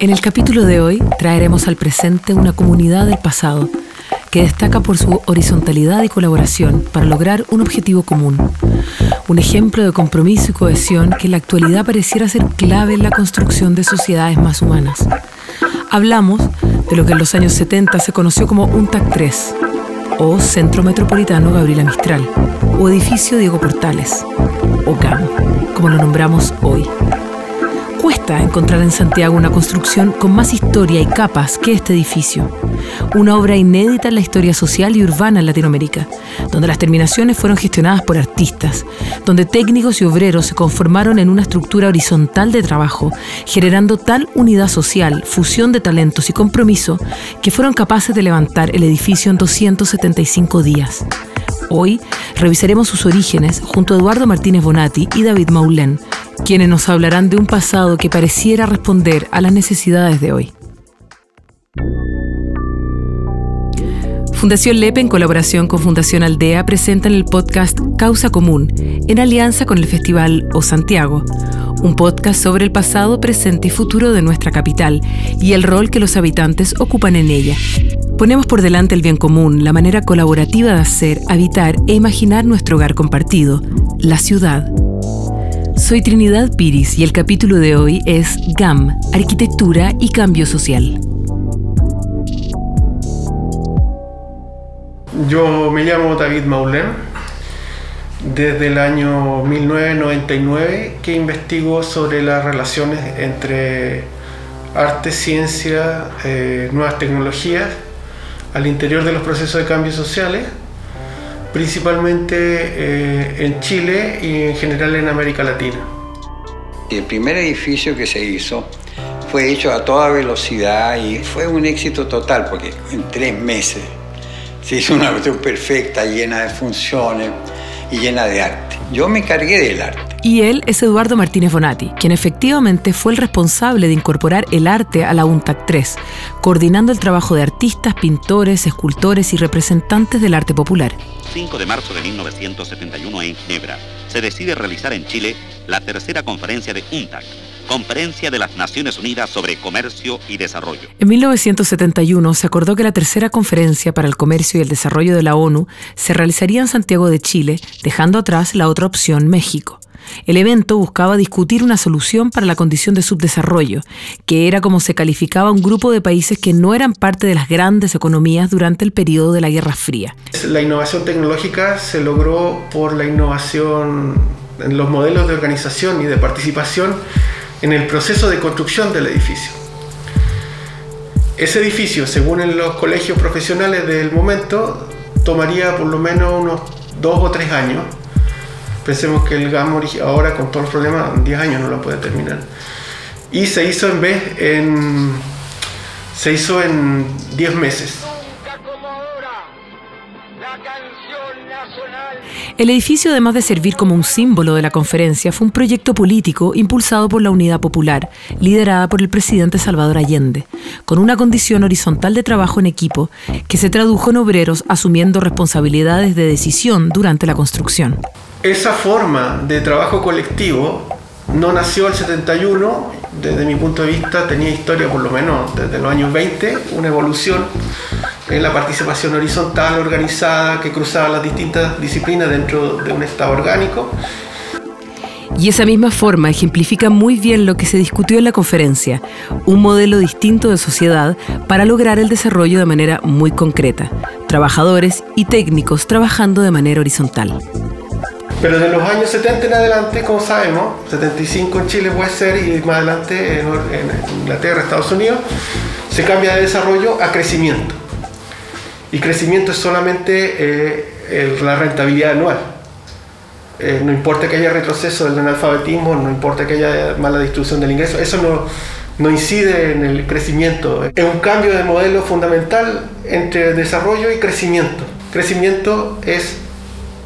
En el capítulo de hoy traeremos al presente una comunidad del pasado que destaca por su horizontalidad y colaboración para lograr un objetivo común. Un ejemplo de compromiso y cohesión que en la actualidad pareciera ser clave en la construcción de sociedades más humanas. Hablamos de lo que en los años 70 se conoció como UNTAC 3, o Centro Metropolitano Gabriela Mistral, o Edificio Diego Portales, o GAM, como lo nombramos hoy cuesta encontrar en Santiago una construcción con más historia y capas que este edificio. Una obra inédita en la historia social y urbana en Latinoamérica, donde las terminaciones fueron gestionadas por artistas, donde técnicos y obreros se conformaron en una estructura horizontal de trabajo, generando tal unidad social, fusión de talentos y compromiso que fueron capaces de levantar el edificio en 275 días. Hoy revisaremos sus orígenes junto a Eduardo Martínez Bonatti y David Maulén, quienes nos hablarán de un pasado que pareciera responder a las necesidades de hoy. Fundación Lepe, en colaboración con Fundación Aldea, presentan el podcast Causa Común, en alianza con el Festival O Santiago, un podcast sobre el pasado, presente y futuro de nuestra capital y el rol que los habitantes ocupan en ella. Ponemos por delante el bien común, la manera colaborativa de hacer, habitar e imaginar nuestro hogar compartido, la ciudad. Soy Trinidad Piris y el capítulo de hoy es GAM, Arquitectura y Cambio Social. Yo me llamo David Maulén, desde el año 1999 que investigo sobre las relaciones entre arte, ciencia, eh, nuevas tecnologías al interior de los procesos de cambio sociales principalmente eh, en Chile y en general en América Latina. El primer edificio que se hizo fue hecho a toda velocidad y fue un éxito total porque en tres meses se hizo una versión perfecta, llena de funciones y llena de arte. Yo me cargué del arte. Y él es Eduardo Martínez Bonatti, quien efectivamente fue el responsable de incorporar el arte a la UNTAC 3, coordinando el trabajo de artistas, pintores, escultores y representantes del arte popular. 5 de marzo de 1971 en Ginebra, se decide realizar en Chile la tercera conferencia de UNTAC, Conferencia de las Naciones Unidas sobre Comercio y Desarrollo. En 1971 se acordó que la tercera conferencia para el comercio y el desarrollo de la ONU se realizaría en Santiago de Chile, dejando atrás la otra opción, México. El evento buscaba discutir una solución para la condición de subdesarrollo, que era como se calificaba un grupo de países que no eran parte de las grandes economías durante el periodo de la Guerra Fría. La innovación tecnológica se logró por la innovación en los modelos de organización y de participación en el proceso de construcción del edificio. Ese edificio, según los colegios profesionales del momento, tomaría por lo menos unos dos o tres años. Pensemos que el GAM ahora con todos los problemas, en 10 años no lo puede terminar. Y se hizo en vez en se hizo en 10 meses. El edificio, además de servir como un símbolo de la conferencia, fue un proyecto político impulsado por la Unidad Popular, liderada por el presidente Salvador Allende, con una condición horizontal de trabajo en equipo que se tradujo en obreros asumiendo responsabilidades de decisión durante la construcción. Esa forma de trabajo colectivo no nació el 71, desde mi punto de vista tenía historia por lo menos desde los años 20, una evolución en la participación horizontal organizada que cruzaba las distintas disciplinas dentro de un Estado orgánico. Y esa misma forma ejemplifica muy bien lo que se discutió en la conferencia, un modelo distinto de sociedad para lograr el desarrollo de manera muy concreta, trabajadores y técnicos trabajando de manera horizontal. Pero de los años 70 en adelante, como sabemos, 75 en Chile puede ser y más adelante en, Inglaterra, Estados Unidos, se cambia de desarrollo a crecimiento. Y crecimiento es solamente eh, la rentabilidad anual. Eh, no importa que haya retroceso del analfabetismo, no importa que haya mala distribución del ingreso, eso no incide en el crecimiento. Es un cambio de modelo fundamental entre desarrollo y crecimiento. Crecimiento es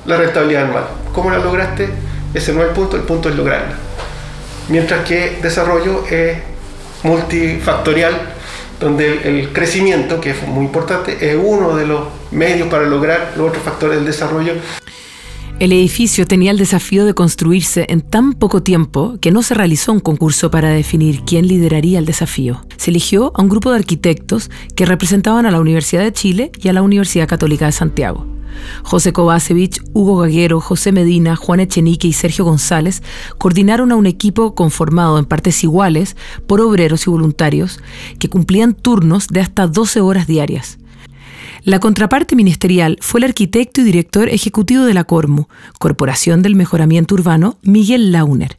la rentabilidad anual. ¿Cómo la lograste? Ese no es el punto, el punto es lograrla. Mientras que desarrollo es multifactorial donde el, crecimiento, que es muy importante, es uno de los medios para lograr los otros factores del desarrollo. El edificio tenía el desafío de construirse en tan poco tiempo que no se realizó un concurso para definir quién lideraría el desafío. Se eligió a un grupo de arquitectos que representaban a la Universidad de Chile y a la Universidad Católica de Santiago. José Kovacevic, Hugo Gaguero, José Medina, Juan Echenique y Sergio González coordinaron a un equipo conformado en partes iguales por obreros y voluntarios que cumplían turnos de hasta 12 horas diarias. La contraparte ministerial fue el arquitecto y director ejecutivo de la Cormu, Corporación del Mejoramiento Urbano, Miguel Launer,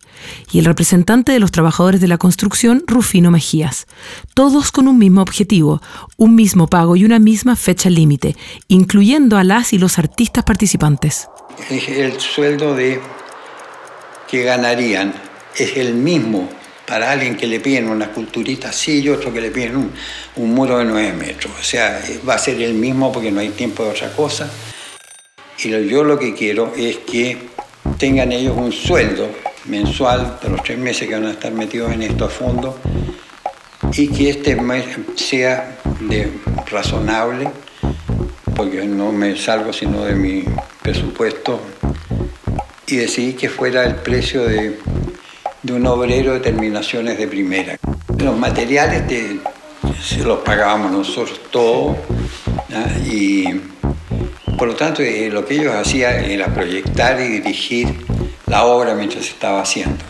y el representante de los trabajadores de la construcción, Rufino Mejías, todos con un mismo objetivo, un mismo pago y una misma fecha límite, incluyendo a las y los artistas participantes. El sueldo de que ganarían es el mismo para alguien que le piden una culturita así y otro que le piden un, muro de 9 metros. O sea, va a ser el mismo porque no hay tiempo de otra cosa. Y yo lo que quiero es que tengan ellos un sueldo mensual de los tres meses que van a estar metidos en esto a fondo y que este sea razonable, porque no me salgo sino de mi presupuesto, y decidí que fuera el precio de de un obrero de terminaciones de primera. Los materiales se los pagábamos nosotros todos y por lo tanto eh, lo que ellos hacían era proyectar y dirigir la obra mientras se estaba haciendo.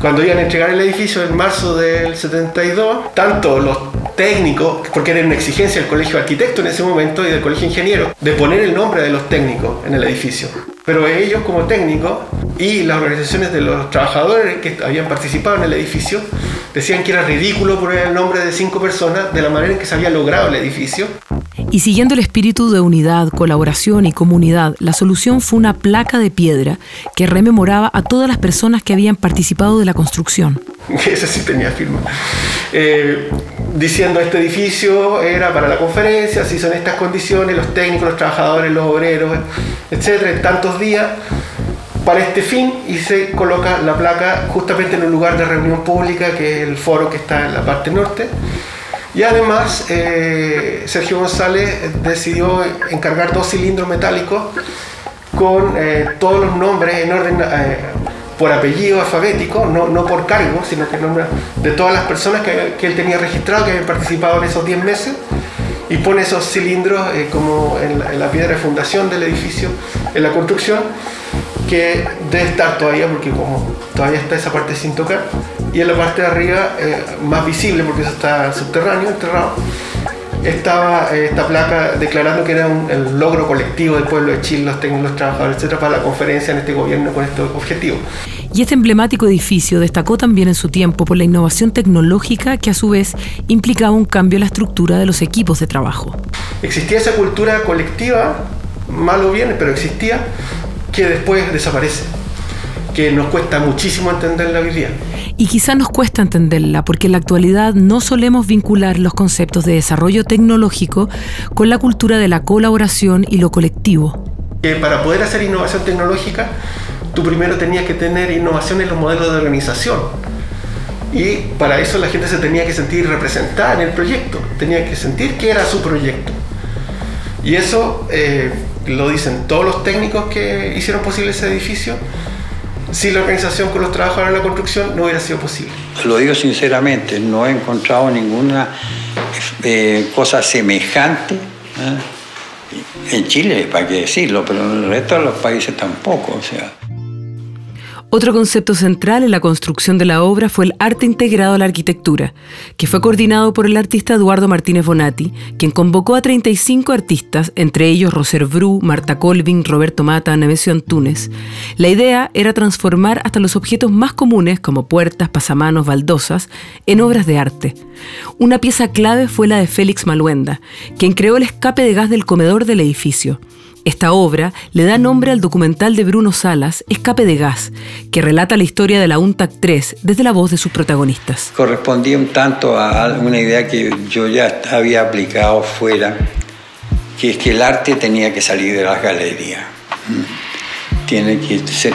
Cuando iban a entregar el edificio en marzo del 72, tanto los técnicos, porque era una exigencia del Colegio de Arquitectos en ese momento y del Colegio de Ingenieros, de poner el nombre de los técnicos en el edificio. Pero ellos como técnicos y las organizaciones de los trabajadores que habían participado en el edificio decían que era ridículo poner el nombre de cinco personas de la manera en que se había logrado el edificio. Y siguiendo el espíritu de unidad, colaboración y comunidad, la solución fue una placa de piedra que rememoraba a todas las personas que habían participado de la construcción. Ese sí tenía firma. Eh, diciendo este edificio era para la conferencia, si son estas condiciones, los técnicos, los trabajadores, los obreros, etcétera, en tantos días para este fin y se coloca la placa justamente en un lugar de reunión pública que es el foro que está en la parte norte. Y además eh, Sergio González decidió encargar dos cilindros metálicos con eh, todos los nombres en orden eh, por apellido alfabético, no, no, por cargo, sino que de todas las personas que, que, él tenía registrado que habían participado en esos 10 meses y pone esos cilindros como en la, en la piedra de fundación del edificio, en la construcción que debe estar todavía, porque como todavía está esa parte sin tocar, y en la parte de arriba, eh, más visible, porque eso está subterráneo, enterrado, estaba eh, esta placa declarando que era un, el logro colectivo del pueblo de Chile, los técnicos, los trabajadores, etcétera, para la conferencia en este gobierno con este objetivo. Y este emblemático edificio destacó también en su tiempo por la innovación tecnológica que a su vez implicaba un cambio en la estructura de los equipos de trabajo. Existía esa cultura colectiva, mal o bien, pero existía, que después desaparece, que nos cuesta muchísimo entenderla hoy día. Y quizá nos cuesta entenderla porque en la actualidad no solemos vincular los conceptos de desarrollo tecnológico con la cultura de la colaboración y lo colectivo. Que para poder hacer innovación tecnológica, tú primero tenías que tener innovación en los modelos de organización. Y para eso la gente se tenía que sentir representada en el proyecto, tenía que sentir que era su proyecto. Y eso eh, lo dicen todos los técnicos que hicieron posible ese edificio, sin la organización con los trabajadores de la construcción no hubiera sido posible. Lo digo sinceramente, no he encontrado ninguna eh, cosa semejante ¿eh? en Chile, para qué decirlo, pero en el resto de los países tampoco. O sea. Otro concepto central en la construcción de la obra fue el arte integrado a la arquitectura, que fue coordinado por el artista Eduardo Martínez Bonatti, quien convocó a 35 artistas, entre ellos Roser Bru, Marta Colvin, Roberto Mata, Nemesio Antunes. La idea era transformar hasta los objetos más comunes, como puertas, pasamanos, baldosas, en obras de arte. Una pieza clave fue la de Félix Maluenda, quien creó el escape de gas del comedor del edificio. Esta obra le da nombre al documental de Bruno Salas, Escape de Gas, que relata la historia de la UNTAC 3 desde la voz de sus protagonistas. Correspondía un tanto a una idea que yo ya había aplicado fuera, que es que el arte tenía que salir de las galerías. Tiene que ser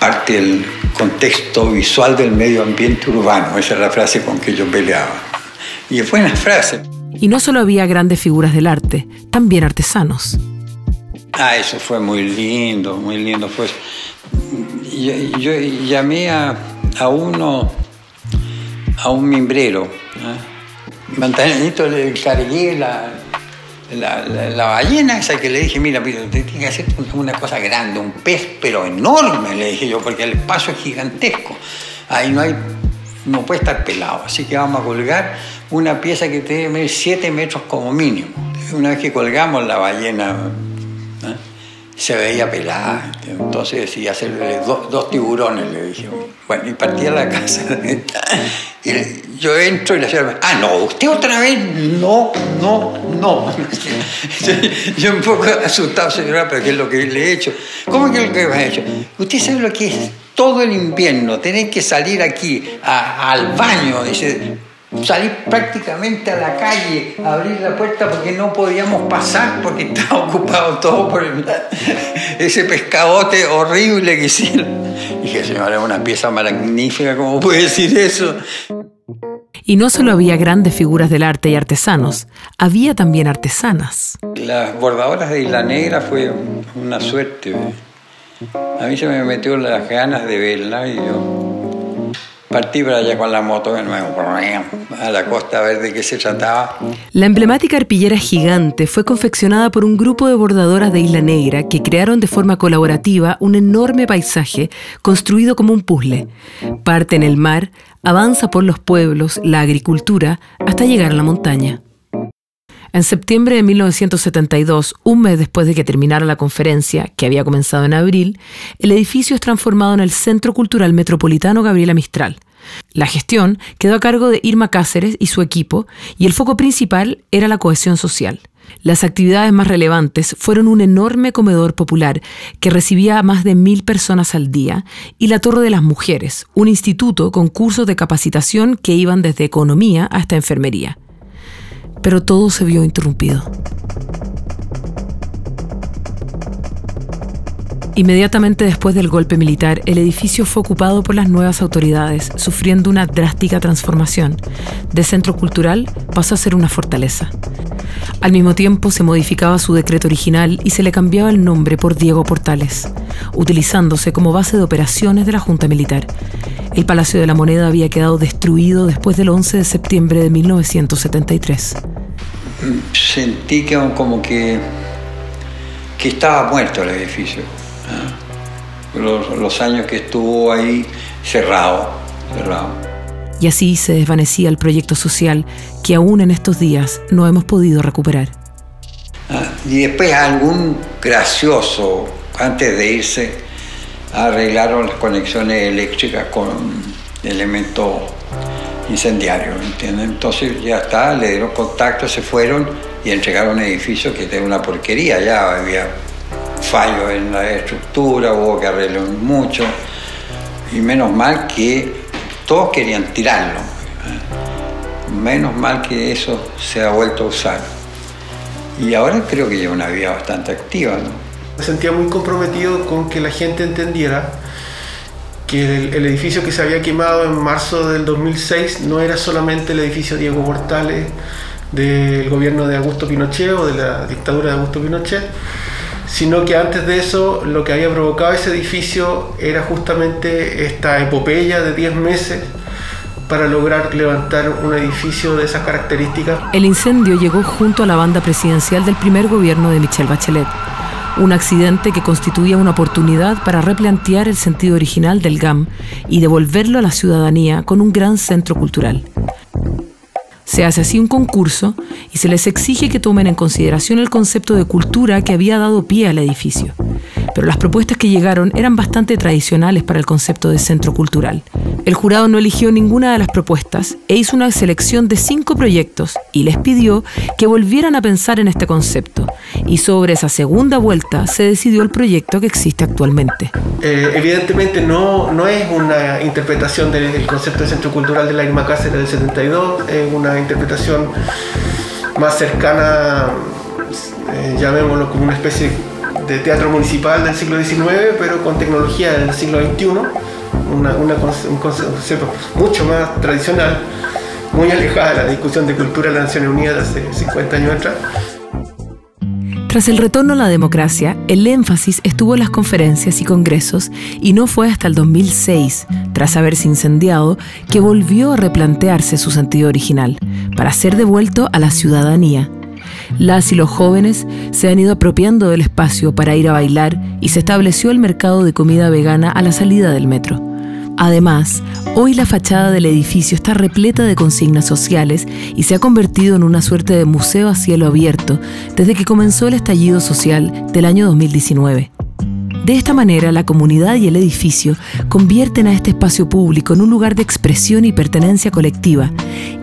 parte del contexto visual del medio ambiente urbano. Esa es la frase con que yo peleaba. Y fue una frase. Y no solo había grandes figuras del arte, también artesanos. Ah, eso fue muy lindo, muy lindo. Fue. Yo, yo llamé a, a, uno, a un mimbrero. ¿eh? Mantanito le cargué la, ballena esa que le dije, mira, tiene que hacer una cosa grande, un pez, pero enorme, le dije yo, porque el espacio es gigantesco. Ahí no hay, no puede estar pelado. Así que vamos a colgar una pieza que tiene 7 metros como mínimo. Una vez que colgamos la ballena, se veía pelada. Entonces decía hacerle dos, tiburones, le dije. Bueno, y partía a la casa. y yo entro y la señora ah, no, usted otra vez, no, no, no. yo un poco asustado, señora, pero ¿qué es lo que le he hecho? ¿Cómo que es lo que me ha hecho? Usted sabe lo que es todo el invierno, tener que salir aquí al baño, dice Salí prácticamente a la calle a abrir la puerta porque no podíamos pasar porque estaba ocupado todo por ese pescadote horrible que hicieron. Dije, señora, es una pieza magnífica, ¿cómo puede decir eso? Y no solo había grandes figuras del arte y artesanos, había también artesanas. Las bordadoras de Isla Negra fue una suerte. A mí se me metió las ganas de verla y yo Partí para allá con la moto de nuevo, a la costa a ver de qué se trataba. La emblemática arpillera gigante fue confeccionada por un grupo de bordadoras de Isla Negra que crearon de forma colaborativa un enorme paisaje construido como un puzzle. Parte en el mar, avanza por los pueblos, la agricultura, hasta llegar a la montaña. En septiembre de 1972, un mes después de que terminara la conferencia, que había comenzado en abril, el edificio es transformado en el Centro Cultural Metropolitano Gabriela Mistral. La gestión quedó a cargo de Irma Cáceres y su equipo, y el foco principal era la cohesión social. Las actividades más relevantes fueron un enorme comedor popular que recibía a más de mil personas al día y la Torre de las Mujeres, un instituto con cursos de capacitación que iban desde economía hasta enfermería pero todo se vio interrumpido. Inmediatamente después del golpe militar, el edificio fue ocupado por las nuevas autoridades, sufriendo una drástica transformación. De centro cultural pasó a ser una fortaleza. Al mismo tiempo se modificaba su decreto original y se le cambiaba el nombre por Diego Portales, utilizándose como base de operaciones de la Junta Militar. El Palacio de la Moneda había quedado destruido después del 11 de septiembre de 1973. Sentí que como que, que estaba muerto el edificio. Los, años que estuvo ahí cerrado, cerrado. Y así se desvanecía el proyecto social que aún en estos días no hemos podido recuperar. Ah, y después algún gracioso, antes de irse, arreglaron las conexiones eléctricas con elementos incendiarios, ¿entiendes? Entonces ya está, le dieron contacto, se fueron y entregaron un edificio que era una porquería, ya había fallos en la estructura, hubo que arreglar mucho, y menos mal que todos querían tirarlo, menos mal que eso se ha vuelto a usar. Y ahora creo que lleva una vida bastante activa, ¿no? Me sentía muy comprometido con que la gente entendiera que el, edificio que se había quemado en marzo del 2006 no era solamente el edificio Diego Portales del gobierno de Augusto Pinochet o de la dictadura de Augusto Pinochet, sino que antes de eso lo que había provocado ese edificio era justamente esta epopeya de 10 meses para lograr levantar un edificio de esas características. El incendio llegó junto a la banda presidencial del primer gobierno de Michelle Bachelet un accidente que constituía una oportunidad para replantear el sentido original del GAM y devolverlo a la ciudadanía con un gran centro cultural. Se hace así un concurso y se les exige que tomen en consideración el concepto de cultura que había dado pie al edificio. Pero las propuestas que llegaron eran bastante tradicionales para el concepto de centro cultural. El jurado no eligió ninguna de las propuestas e hizo una selección de cinco proyectos y les pidió que volvieran a pensar en este concepto. Y sobre esa segunda vuelta se decidió el proyecto que existe actualmente. Eh, evidentemente no, no es una interpretación del concepto de centro cultural de la Irma Cáceres del 72, es una interpretación más cercana, eh, llamémoslo como una especie de teatro municipal del siglo XIX, pero con tecnología del siglo XXI una, un concepto mucho más tradicional, muy alejada de la discusión de cultura de las Naciones Unidas hace 50 años atrás. Tras el retorno a la democracia, el énfasis estuvo en las conferencias y congresos y no fue hasta el 2006, tras haberse incendiado, que volvió a replantearse su sentido original, para ser devuelto a la ciudadanía. Las y los jóvenes se han ido apropiando del espacio para ir a bailar y se estableció el mercado de comida vegana a la salida del metro. Además, hoy la fachada del edificio está repleta de consignas sociales y se ha convertido en una suerte de museo a cielo abierto desde que comenzó el estallido social del año 2019. De esta manera, la comunidad y el edificio convierten a este espacio público en un lugar de expresión y pertenencia colectiva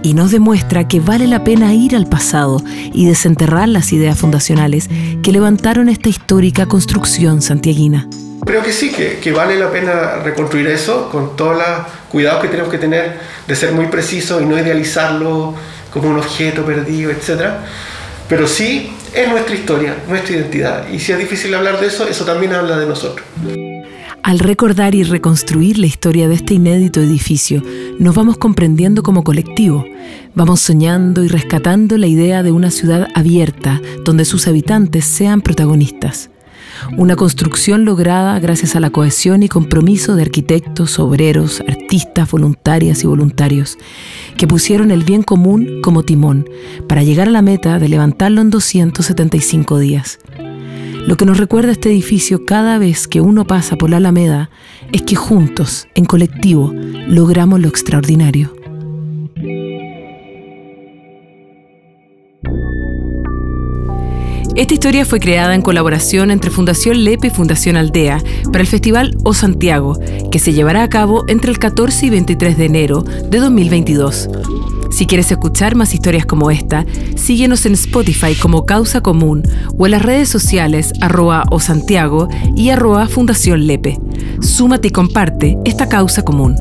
y nos demuestra que vale la pena ir al pasado y desenterrar las ideas fundacionales que levantaron esta histórica construcción santiaguina. Creo que sí, que, vale la pena reconstruir eso con todos los cuidados que tenemos que tener de ser muy precisos y no idealizarlo como un objeto perdido, etc. Pero sí es nuestra historia, nuestra identidad. Y si es difícil hablar de eso, eso también habla de nosotros. Al recordar y reconstruir la historia de este inédito edificio, nos vamos comprendiendo como colectivo. Vamos soñando y rescatando la idea de una ciudad abierta, donde sus habitantes sean protagonistas. Una construcción lograda gracias a la cohesión y compromiso de arquitectos, obreros, artistas, voluntarias y voluntarios, que pusieron el bien común como timón para llegar a la meta de levantarlo en 275 días. Lo que nos recuerda este edificio cada vez que uno pasa por la Alameda es que juntos, en colectivo, logramos lo extraordinario. Esta historia fue creada en colaboración entre Fundación Lepe y Fundación Aldea para el Festival O Santiago, que se llevará a cabo entre el 14 y 23 de enero de 2022. Si quieres escuchar más historias como esta, síguenos en Spotify como Causa Común o en las redes sociales arroba o Santiago y arroba Fundación Lepe. Súmate y comparte esta causa común.